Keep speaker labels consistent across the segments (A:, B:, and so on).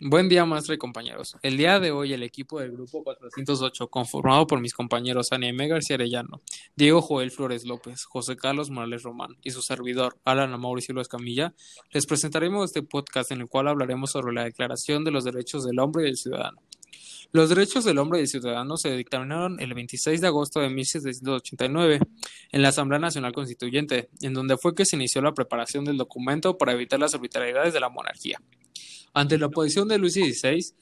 A: Buen día, maestra y compañeros. El día de hoy, el equipo del grupo 408, conformado por mis compañeros Aniemé García Arellano, Diego Joel Flores López, José Carlos Morales Román y su servidor, Alan Mauricio Luis Camilla, les presentaremos este podcast en el cual hablaremos sobre la Declaración de los Derechos del Hombre y del Ciudadano. Los derechos del hombre y del ciudadano se dictaminaron el 26 de agosto de 1789 en la Asamblea Nacional Constituyente, en donde fue que se inició la preparación del documento para evitar las arbitrariedades de la monarquía. Ante la oposición de Luis XVI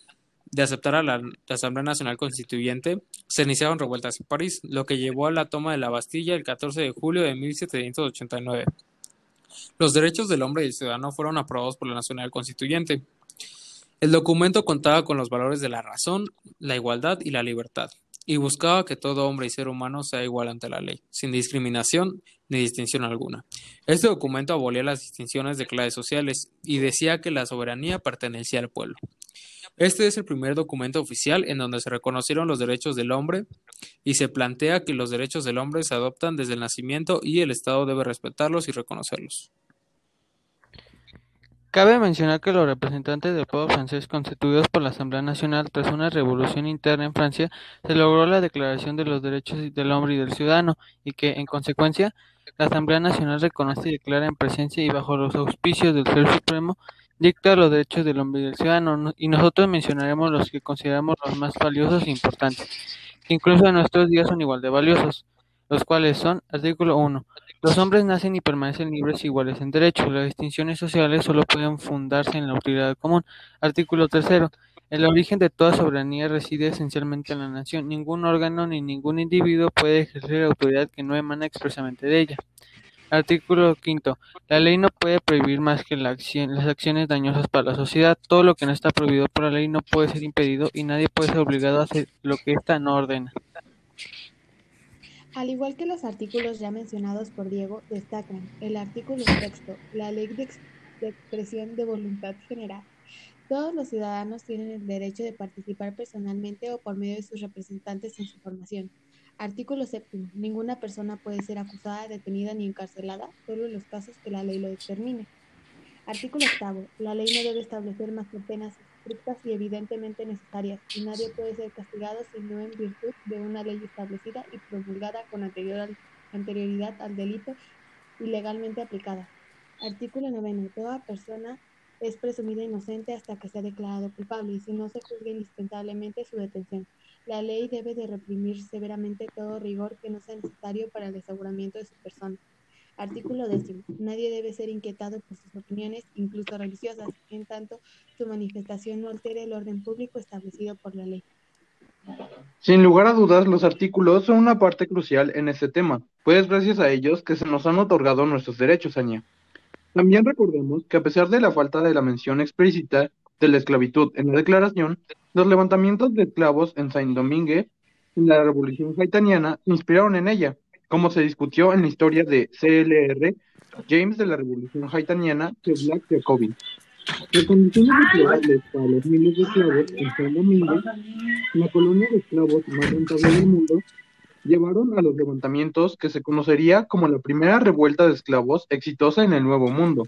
A: de aceptar a la, Asamblea Nacional Constituyente, se iniciaron revueltas en París, lo que llevó a la toma de la Bastilla el 14 de julio de 1789. Los derechos del hombre y del ciudadano fueron aprobados por la Nacional Constituyente. El documento contaba con los valores de la razón, la igualdad y la libertad, y buscaba que todo hombre y ser humano sea igual ante la ley, sin discriminación ni distinción alguna. Este documento abolía las distinciones de clases sociales y decía que la soberanía pertenecía al pueblo. Este es el primer documento oficial en donde se reconocieron los derechos del hombre y se plantea que los derechos del hombre se adoptan desde el nacimiento y el Estado debe respetarlos y reconocerlos.
B: Cabe mencionar que los representantes del pueblo francés constituidos por la Asamblea Nacional tras una revolución interna en Francia se logró la Declaración de los Derechos del Hombre y del Ciudadano y que, en consecuencia, la Asamblea Nacional reconoce y declara en presencia y bajo los auspicios del Ser Supremo dicta los derechos del hombre y del ciudadano y nosotros mencionaremos los que consideramos los más valiosos e importantes, que incluso en nuestros días son igual de valiosos, los cuales son artículo 1 los hombres nacen y permanecen libres e iguales en derechos. Las distinciones sociales solo pueden fundarse en la utilidad común. Artículo tercero. El origen de toda soberanía reside esencialmente en la nación. Ningún órgano ni ningún individuo puede ejercer autoridad que no emana expresamente de ella. Artículo quinto. La ley no puede prohibir más que las acciones dañosas para la sociedad. Todo lo que no está prohibido por la ley no puede ser impedido y nadie puede ser obligado a hacer lo que ésta no ordena.
C: Al igual que los artículos ya mencionados por Diego, destacan el artículo sexto, la ley de, expresión de voluntad general. Todos los ciudadanos tienen el derecho de participar personalmente o por medio de sus representantes en su formación. Artículo séptimo. Ninguna persona puede ser acusada, detenida ni encarcelada, solo en los casos que la ley lo determine. Artículo octavo. La ley no debe establecer más que penas estrictas y evidentemente necesarias, y nadie puede ser castigado sino en virtud de una ley establecida y promulgada con anterioridad al delito y legalmente aplicada. Artículo 9. Toda persona es presumida inocente hasta que sea declarado culpable y si no se juzga indispensablemente su detención. La ley debe de reprimir severamente todo rigor que no sea necesario para el aseguramiento de su persona. Artículo décimo. Nadie debe ser inquietado por sus opiniones, incluso religiosas, en tanto su manifestación no altere el orden público establecido por la ley.
D: Sin lugar a dudas, los artículos son una parte crucial en este tema, pues gracias a ellos que se nos han otorgado nuestros derechos, Aña. También recordemos que a pesar de la falta de la mención explícita de la esclavitud en la declaración, los levantamientos de esclavos en Saint-Domingue en la Revolución Haitaniana inspiraron en ella, como se discutió en la historia de CLR, James de la Revolución Haitaniana de Black Jacobin. Las condiciones favorables para los miles de esclavos en San Domingo, la colonia de esclavos más rentable del mundo, llevaron a los levantamientos que se conocería como la primera revuelta de esclavos exitosa en el Nuevo Mundo.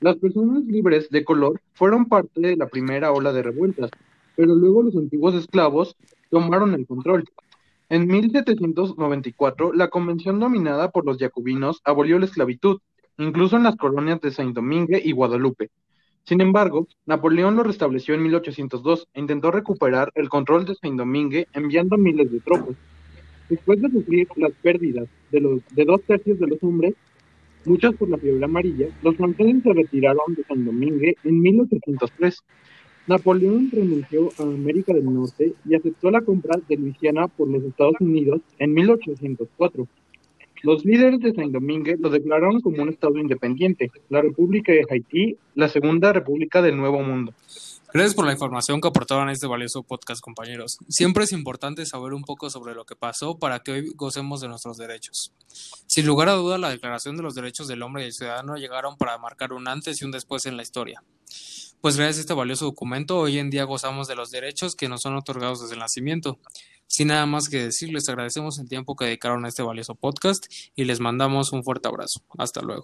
D: Las personas libres de color fueron parte de la primera ola de revueltas, pero luego los antiguos esclavos tomaron el control, en 1794, la convención dominada por los jacobinos abolió la esclavitud, incluso en las colonias de Saint-Domingue y Guadalupe. Sin embargo, Napoleón lo restableció en 1802 e intentó recuperar el control de Saint-Domingue enviando miles de tropas. Después de sufrir las pérdidas de, los, de dos tercios de los hombres, muchas por la fiebre amarilla, los franceses se retiraron de Saint-Domingue en 1803 Napoleón renunció a América del Norte y aceptó la compra de Luisiana por los Estados Unidos en 1804. Los líderes de Saint-Domingue lo declararon como un estado independiente, la República de Haití, la segunda república del Nuevo Mundo.
A: Gracias por la información que aportaron a este valioso podcast, compañeros. Siempre es importante saber un poco sobre lo que pasó para que hoy gocemos de nuestros derechos. Sin lugar a duda, la Declaración de los Derechos del Hombre y del Ciudadano llegaron para marcar un antes y un después en la historia. Pues gracias a este valioso documento, hoy en día gozamos de los derechos que nos son otorgados desde el nacimiento. Sin nada más que decir, les agradecemos el tiempo que dedicaron a este valioso podcast y les mandamos un fuerte abrazo. Hasta luego.